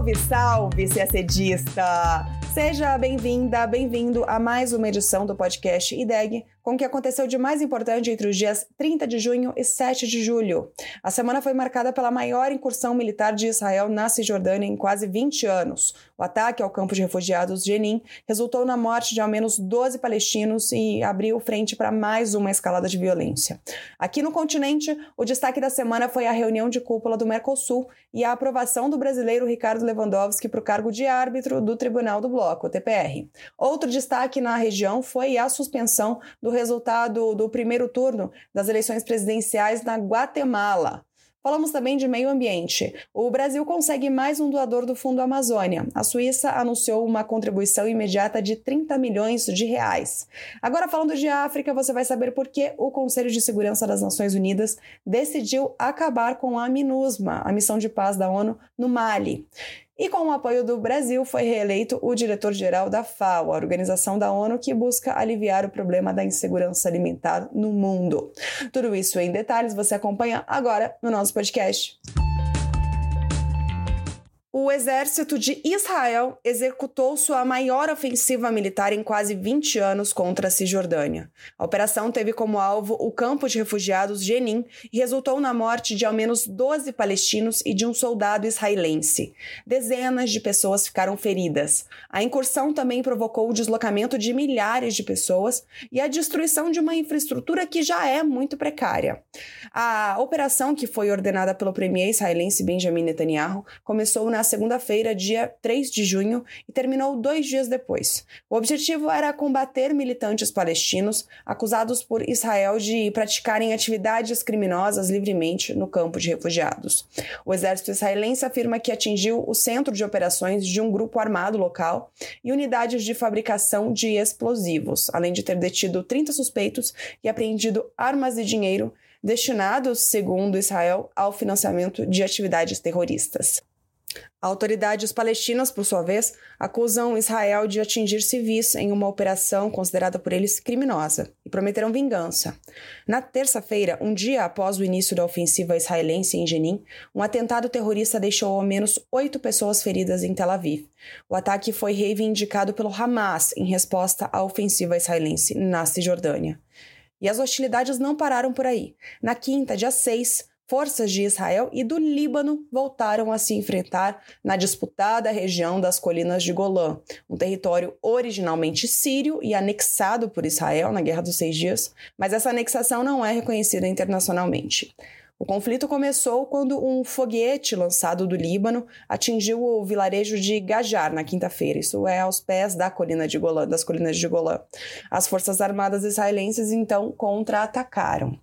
Salve, salve, CACDista! Seja bem-vinda, bem-vindo a mais uma edição do podcast IDEG, com o que aconteceu de mais importante entre os dias 30 de junho e 7 de julho. A semana foi marcada pela maior incursão militar de Israel na Cisjordânia em quase 20 anos. O ataque ao campo de refugiados Jenin resultou na morte de ao menos 12 palestinos e abriu frente para mais uma escalada de violência. Aqui no continente, o destaque da semana foi a reunião de cúpula do Mercosul e a aprovação do brasileiro Ricardo Lewandowski para o cargo de árbitro do Tribunal do Bloco, TPR. Outro destaque na região foi a suspensão do resultado do primeiro turno das eleições presidenciais na Guatemala. Falamos também de meio ambiente. O Brasil consegue mais um doador do Fundo Amazônia. A Suíça anunciou uma contribuição imediata de 30 milhões de reais. Agora, falando de África, você vai saber por que o Conselho de Segurança das Nações Unidas decidiu acabar com a MINUSMA, a missão de paz da ONU, no Mali. E com o apoio do Brasil, foi reeleito o diretor-geral da FAO, a organização da ONU que busca aliviar o problema da insegurança alimentar no mundo. Tudo isso em detalhes você acompanha agora no nosso podcast. O exército de Israel executou sua maior ofensiva militar em quase 20 anos contra a Cisjordânia. A operação teve como alvo o campo de refugiados Jenin e resultou na morte de ao menos 12 palestinos e de um soldado israelense. Dezenas de pessoas ficaram feridas. A incursão também provocou o deslocamento de milhares de pessoas e a destruição de uma infraestrutura que já é muito precária. A operação, que foi ordenada pelo premier israelense Benjamin Netanyahu, começou na na segunda-feira, dia 3 de junho, e terminou dois dias depois. O objetivo era combater militantes palestinos acusados por Israel de praticarem atividades criminosas livremente no campo de refugiados. O exército israelense afirma que atingiu o centro de operações de um grupo armado local e unidades de fabricação de explosivos, além de ter detido 30 suspeitos e apreendido armas e dinheiro destinados, segundo Israel, ao financiamento de atividades terroristas. Autoridades palestinas, por sua vez, acusam Israel de atingir civis em uma operação considerada por eles criminosa e prometeram vingança. Na terça-feira, um dia após o início da ofensiva israelense em Jenin, um atentado terrorista deixou ao menos oito pessoas feridas em Tel Aviv. O ataque foi reivindicado pelo Hamas em resposta à ofensiva israelense na Cisjordânia. E as hostilidades não pararam por aí. Na quinta, dia 6, forças de Israel e do Líbano voltaram a se enfrentar na disputada região das colinas de Golã, um território originalmente sírio e anexado por Israel na Guerra dos Seis Dias, mas essa anexação não é reconhecida internacionalmente. O conflito começou quando um foguete lançado do Líbano atingiu o vilarejo de Gajar na quinta-feira. Isso é aos pés da colina de das colinas de Golã. As forças armadas israelenses então contra-atacaram.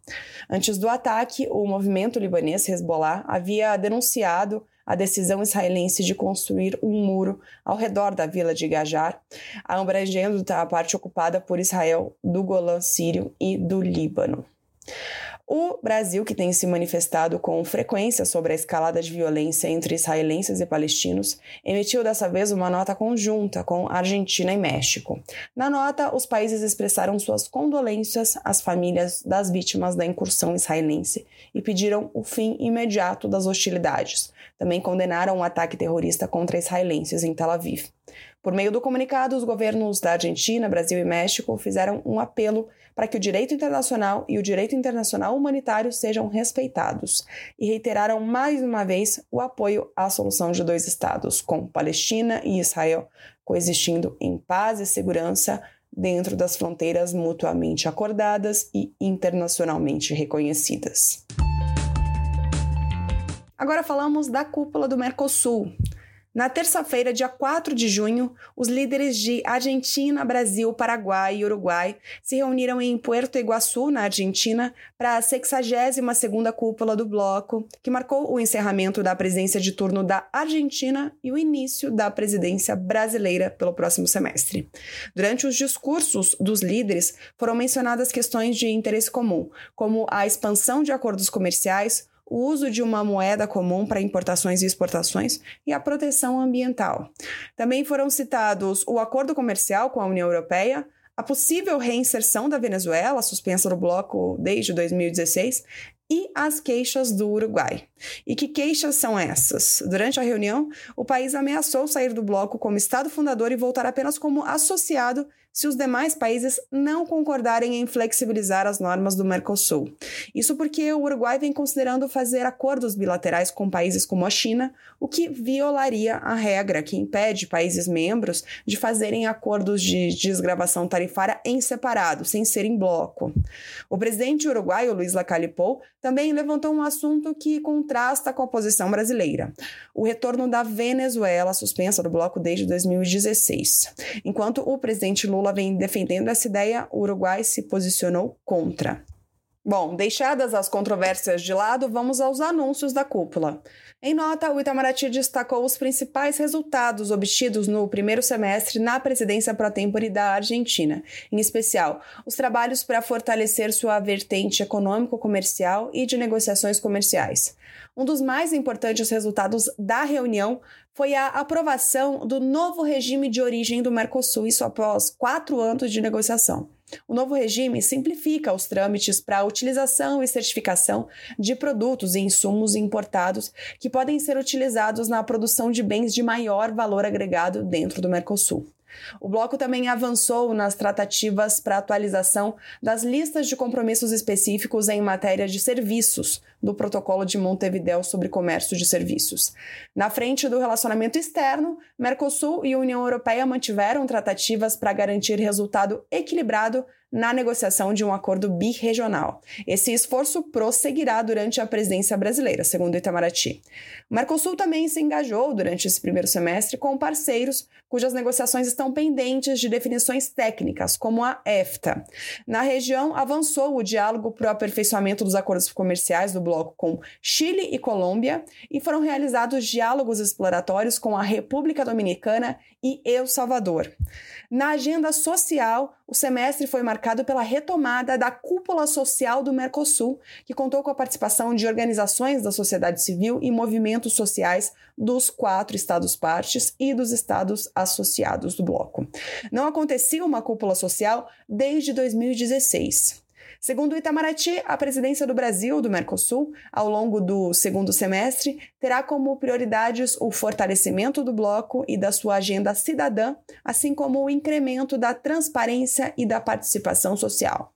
Antes do ataque, o movimento libanês Hezbollah havia denunciado a decisão israelense de construir um muro ao redor da vila de Gajar, abrangendo a parte ocupada por Israel do Golã sírio e do Líbano. O Brasil, que tem se manifestado com frequência sobre a escalada de violência entre israelenses e palestinos, emitiu dessa vez uma nota conjunta com Argentina e México. Na nota, os países expressaram suas condolências às famílias das vítimas da incursão israelense e pediram o fim imediato das hostilidades. Também condenaram o ataque terrorista contra israelenses em Tel Aviv. Por meio do comunicado, os governos da Argentina, Brasil e México fizeram um apelo para que o direito internacional e o direito internacional humanitário sejam respeitados e reiteraram mais uma vez o apoio à solução de dois estados, com Palestina e Israel coexistindo em paz e segurança dentro das fronteiras mutuamente acordadas e internacionalmente reconhecidas. Agora falamos da cúpula do Mercosul, na terça-feira, dia 4 de junho, os líderes de Argentina, Brasil, Paraguai e Uruguai se reuniram em Puerto Iguaçu, na Argentina, para a 62ª cúpula do bloco, que marcou o encerramento da presidência de turno da Argentina e o início da presidência brasileira pelo próximo semestre. Durante os discursos dos líderes, foram mencionadas questões de interesse comum, como a expansão de acordos comerciais, o uso de uma moeda comum para importações e exportações e a proteção ambiental. Também foram citados o acordo comercial com a União Europeia, a possível reinserção da Venezuela, suspensa no bloco desde 2016, e as queixas do Uruguai. E que queixas são essas? Durante a reunião, o país ameaçou sair do bloco como Estado fundador e voltar apenas como associado se os demais países não concordarem em flexibilizar as normas do Mercosul. Isso porque o Uruguai vem considerando fazer acordos bilaterais com países como a China, o que violaria a regra que impede países membros de fazerem acordos de desgravação tarifária em separado, sem ser em bloco. O presidente uruguaio, Luiz Lacalle Pou, também levantou um assunto que contrasta com a posição brasileira: o retorno da Venezuela, suspensa do bloco desde 2016. Enquanto o presidente Lula Lula vem defendendo essa ideia, o Uruguai se posicionou contra. Bom, deixadas as controvérsias de lado, vamos aos anúncios da cúpula. Em nota, o Itamaraty destacou os principais resultados obtidos no primeiro semestre na presidência pro tempore da Argentina, em especial os trabalhos para fortalecer sua vertente econômico-comercial e de negociações comerciais. Um dos mais importantes resultados da reunião foi a aprovação do novo regime de origem do Mercosul, isso após quatro anos de negociação. O novo regime simplifica os trâmites para a utilização e certificação de produtos e insumos importados que podem ser utilizados na produção de bens de maior valor agregado dentro do Mercosul. O bloco também avançou nas tratativas para atualização das listas de compromissos específicos em matéria de serviços do Protocolo de Montevideo sobre Comércio de Serviços. Na frente do relacionamento externo, Mercosul e União Europeia mantiveram tratativas para garantir resultado equilibrado na negociação de um acordo birregional. Esse esforço prosseguirá durante a presidência brasileira, segundo Itamaraty. O Mercosul também se engajou durante esse primeiro semestre com parceiros cujas negociações estão pendentes de definições técnicas, como a EFTA. Na região, avançou o diálogo para o aperfeiçoamento dos acordos comerciais do bloco com Chile e Colômbia e foram realizados diálogos exploratórios com a República Dominicana e El Salvador. Na agenda social, o semestre foi marcado pela retomada da cúpula social do Mercosul, que contou com a participação de organizações da sociedade civil e movimentos sociais dos quatro estados-partes e dos estados associados do bloco. Não acontecia uma cúpula social desde 2016. Segundo o Itamaraty, a presidência do Brasil do Mercosul, ao longo do segundo semestre, terá como prioridades o fortalecimento do bloco e da sua agenda cidadã, assim como o incremento da transparência e da participação social.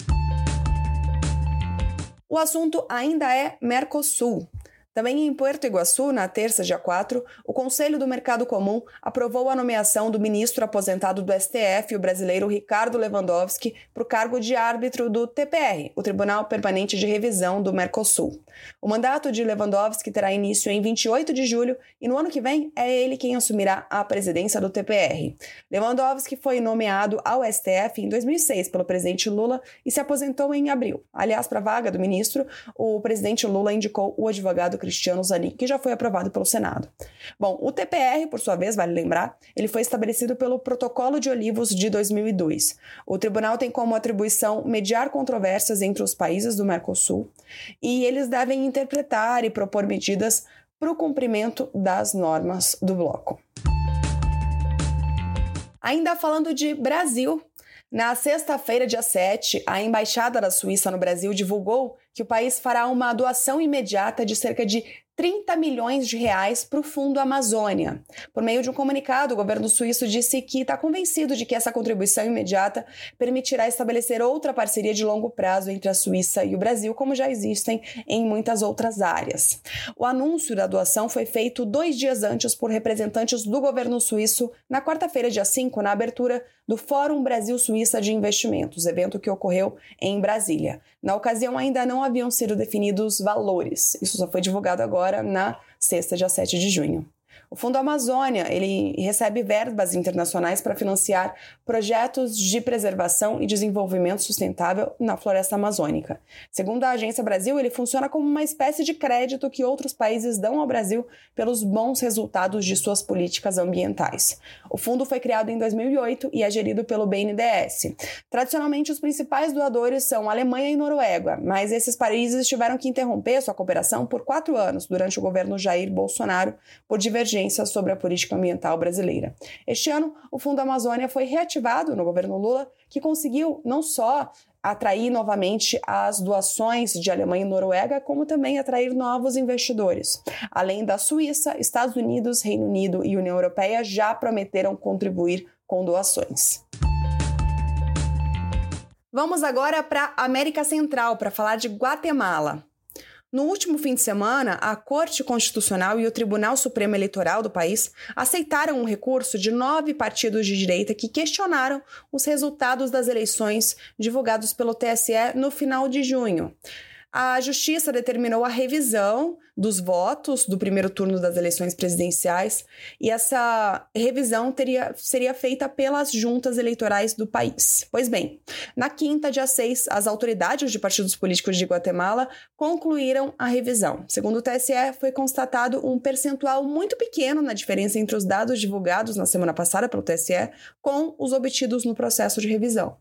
O assunto ainda é Mercosul. Também em Puerto Iguaçu, na terça, dia 4, o Conselho do Mercado Comum aprovou a nomeação do ministro aposentado do STF, o brasileiro Ricardo Lewandowski, para o cargo de árbitro do TPR, o Tribunal Permanente de Revisão do Mercosul. O mandato de Lewandowski terá início em 28 de julho e no ano que vem é ele quem assumirá a presidência do TPR. Lewandowski foi nomeado ao STF em 2006 pelo presidente Lula e se aposentou em abril. Aliás, para a vaga do ministro, o presidente Lula indicou o advogado Cristiano Zanin, que já foi aprovado pelo Senado. Bom, o TPR, por sua vez, vale lembrar, ele foi estabelecido pelo Protocolo de Olivos de 2002. O tribunal tem como atribuição mediar controvérsias entre os países do Mercosul e eles devem interpretar e propor medidas para o cumprimento das normas do bloco. Ainda falando de Brasil, na sexta-feira, dia 7, a Embaixada da Suíça no Brasil divulgou que o país fará uma doação imediata de cerca de 30 milhões de reais para o Fundo Amazônia. Por meio de um comunicado, o governo suíço disse que está convencido de que essa contribuição imediata permitirá estabelecer outra parceria de longo prazo entre a Suíça e o Brasil, como já existem em muitas outras áreas. O anúncio da doação foi feito dois dias antes por representantes do governo suíço na quarta-feira, dia 5, na abertura do Fórum Brasil-Suíça de Investimentos, evento que ocorreu em Brasília. Na ocasião, ainda não haviam sido definidos valores. Isso só foi divulgado agora agora na sexta, dia 7 de junho. O Fundo Amazônia, ele recebe verbas internacionais para financiar projetos de preservação e desenvolvimento sustentável na floresta amazônica. Segundo a Agência Brasil, ele funciona como uma espécie de crédito que outros países dão ao Brasil pelos bons resultados de suas políticas ambientais. O fundo foi criado em 2008 e é gerido pelo BNDES. Tradicionalmente, os principais doadores são Alemanha e Noruega, mas esses países tiveram que interromper sua cooperação por quatro anos durante o governo Jair Bolsonaro por divergência inteligência sobre a política ambiental brasileira. Este ano, o Fundo Amazônia foi reativado no governo Lula, que conseguiu não só atrair novamente as doações de Alemanha e Noruega, como também atrair novos investidores. Além da Suíça, Estados Unidos, Reino Unido e União Europeia já prometeram contribuir com doações. Vamos agora para a América Central para falar de Guatemala. No último fim de semana, a Corte Constitucional e o Tribunal Supremo Eleitoral do país aceitaram um recurso de nove partidos de direita que questionaram os resultados das eleições divulgados pelo TSE no final de junho. A Justiça determinou a revisão dos votos do primeiro turno das eleições presidenciais e essa revisão teria, seria feita pelas juntas eleitorais do país. Pois bem, na quinta, dia 6, as autoridades de partidos políticos de Guatemala concluíram a revisão. Segundo o TSE, foi constatado um percentual muito pequeno na diferença entre os dados divulgados na semana passada pelo TSE com os obtidos no processo de revisão.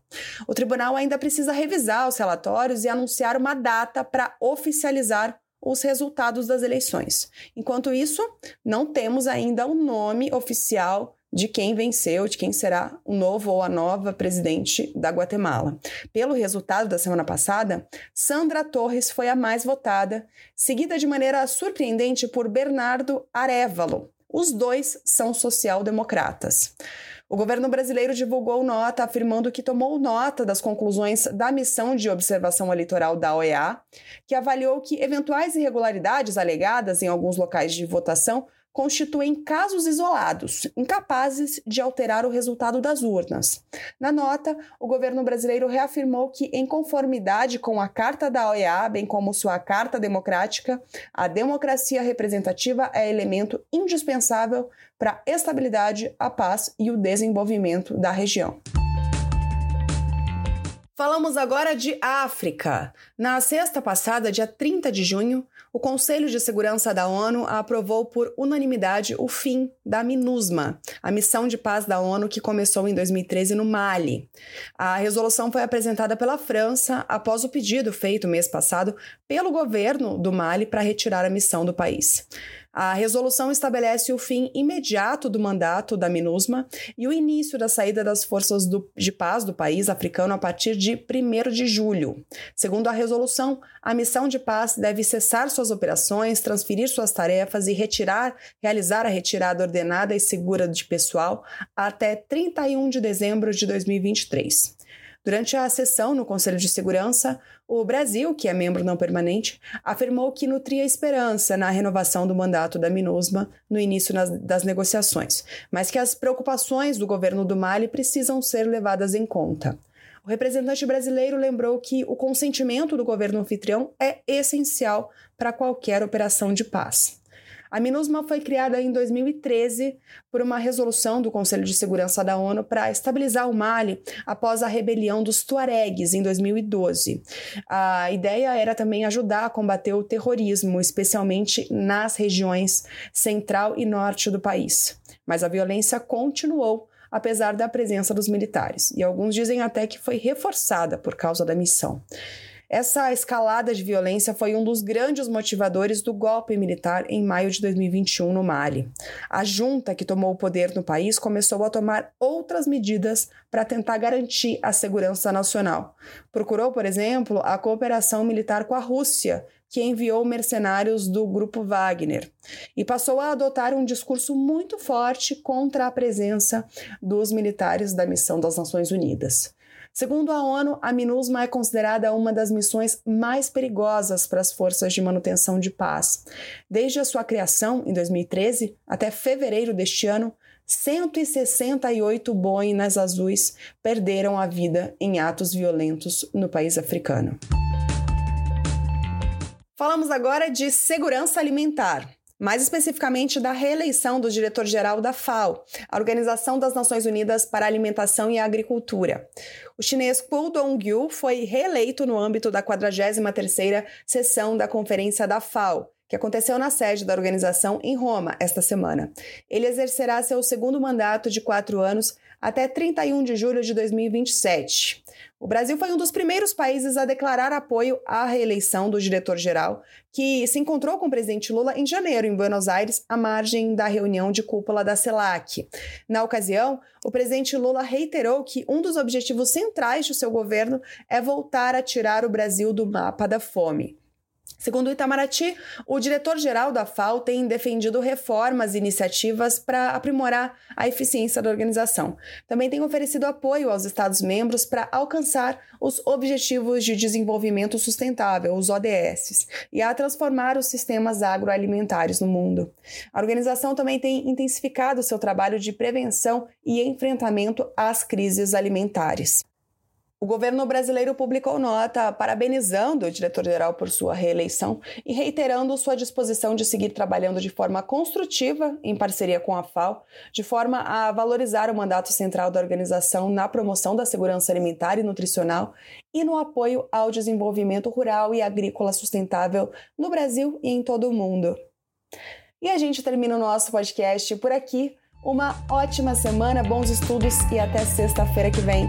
O tribunal ainda precisa revisar os relatórios e anunciar uma data para oficializar os resultados das eleições. Enquanto isso, não temos ainda o nome oficial de quem venceu, de quem será o novo ou a nova presidente da Guatemala. Pelo resultado da semana passada, Sandra Torres foi a mais votada, seguida de maneira surpreendente por Bernardo Arevalo. Os dois são social-democratas. O governo brasileiro divulgou nota afirmando que tomou nota das conclusões da missão de observação eleitoral da OEA, que avaliou que eventuais irregularidades alegadas em alguns locais de votação constituem casos isolados, incapazes de alterar o resultado das urnas. Na nota, o governo brasileiro reafirmou que, em conformidade com a Carta da OEA, bem como sua Carta Democrática, a democracia representativa é elemento indispensável para a estabilidade, a paz e o desenvolvimento da região. Falamos agora de África. Na sexta passada, dia 30 de junho, o Conselho de Segurança da ONU aprovou por unanimidade o fim da MINUSMA, a missão de paz da ONU que começou em 2013 no Mali. A resolução foi apresentada pela França após o pedido feito mês passado pelo governo do Mali para retirar a missão do país. A resolução estabelece o fim imediato do mandato da MINUSMA e o início da saída das forças do, de paz do país africano a partir de 1 de julho. Segundo a resolução, a missão de paz deve cessar suas operações, transferir suas tarefas e retirar, realizar a retirada ordenada e segura de pessoal até 31 de dezembro de 2023. Durante a sessão no Conselho de Segurança, o Brasil, que é membro não permanente, afirmou que nutria esperança na renovação do mandato da MINUSMA no início das negociações, mas que as preocupações do governo do Mali precisam ser levadas em conta. O representante brasileiro lembrou que o consentimento do governo anfitrião é essencial para qualquer operação de paz. A MINUSMA foi criada em 2013 por uma resolução do Conselho de Segurança da ONU para estabilizar o Mali após a rebelião dos Tuaregs em 2012. A ideia era também ajudar a combater o terrorismo, especialmente nas regiões central e norte do país. Mas a violência continuou apesar da presença dos militares, e alguns dizem até que foi reforçada por causa da missão. Essa escalada de violência foi um dos grandes motivadores do golpe militar em maio de 2021 no Mali. A junta que tomou o poder no país começou a tomar outras medidas para tentar garantir a segurança nacional. Procurou, por exemplo, a cooperação militar com a Rússia, que enviou mercenários do grupo Wagner, e passou a adotar um discurso muito forte contra a presença dos militares da missão das Nações Unidas. Segundo a ONU, a MINUSMA é considerada uma das missões mais perigosas para as forças de manutenção de paz. Desde a sua criação, em 2013, até fevereiro deste ano, 168 boinas azuis perderam a vida em atos violentos no país africano. Falamos agora de segurança alimentar mais especificamente da reeleição do diretor-geral da FAO, a Organização das Nações Unidas para a Alimentação e a Agricultura. O chinês Kou Dong-yu foi reeleito no âmbito da 43ª sessão da Conferência da FAO, que aconteceu na sede da organização em Roma esta semana. Ele exercerá seu segundo mandato de quatro anos até 31 de julho de 2027. O Brasil foi um dos primeiros países a declarar apoio à reeleição do diretor-geral, que se encontrou com o presidente Lula em janeiro, em Buenos Aires, à margem da reunião de cúpula da CELAC. Na ocasião, o presidente Lula reiterou que um dos objetivos centrais do seu governo é voltar a tirar o Brasil do mapa da fome. Segundo o Itamaraty, o diretor-geral da FAO tem defendido reformas e iniciativas para aprimorar a eficiência da organização. Também tem oferecido apoio aos Estados-membros para alcançar os Objetivos de Desenvolvimento Sustentável, os ODS, e a transformar os sistemas agroalimentares no mundo. A organização também tem intensificado seu trabalho de prevenção e enfrentamento às crises alimentares. O governo brasileiro publicou nota parabenizando o diretor-geral por sua reeleição e reiterando sua disposição de seguir trabalhando de forma construtiva, em parceria com a FAO, de forma a valorizar o mandato central da organização na promoção da segurança alimentar e nutricional e no apoio ao desenvolvimento rural e agrícola sustentável no Brasil e em todo o mundo. E a gente termina o nosso podcast por aqui. Uma ótima semana, bons estudos e até sexta-feira que vem.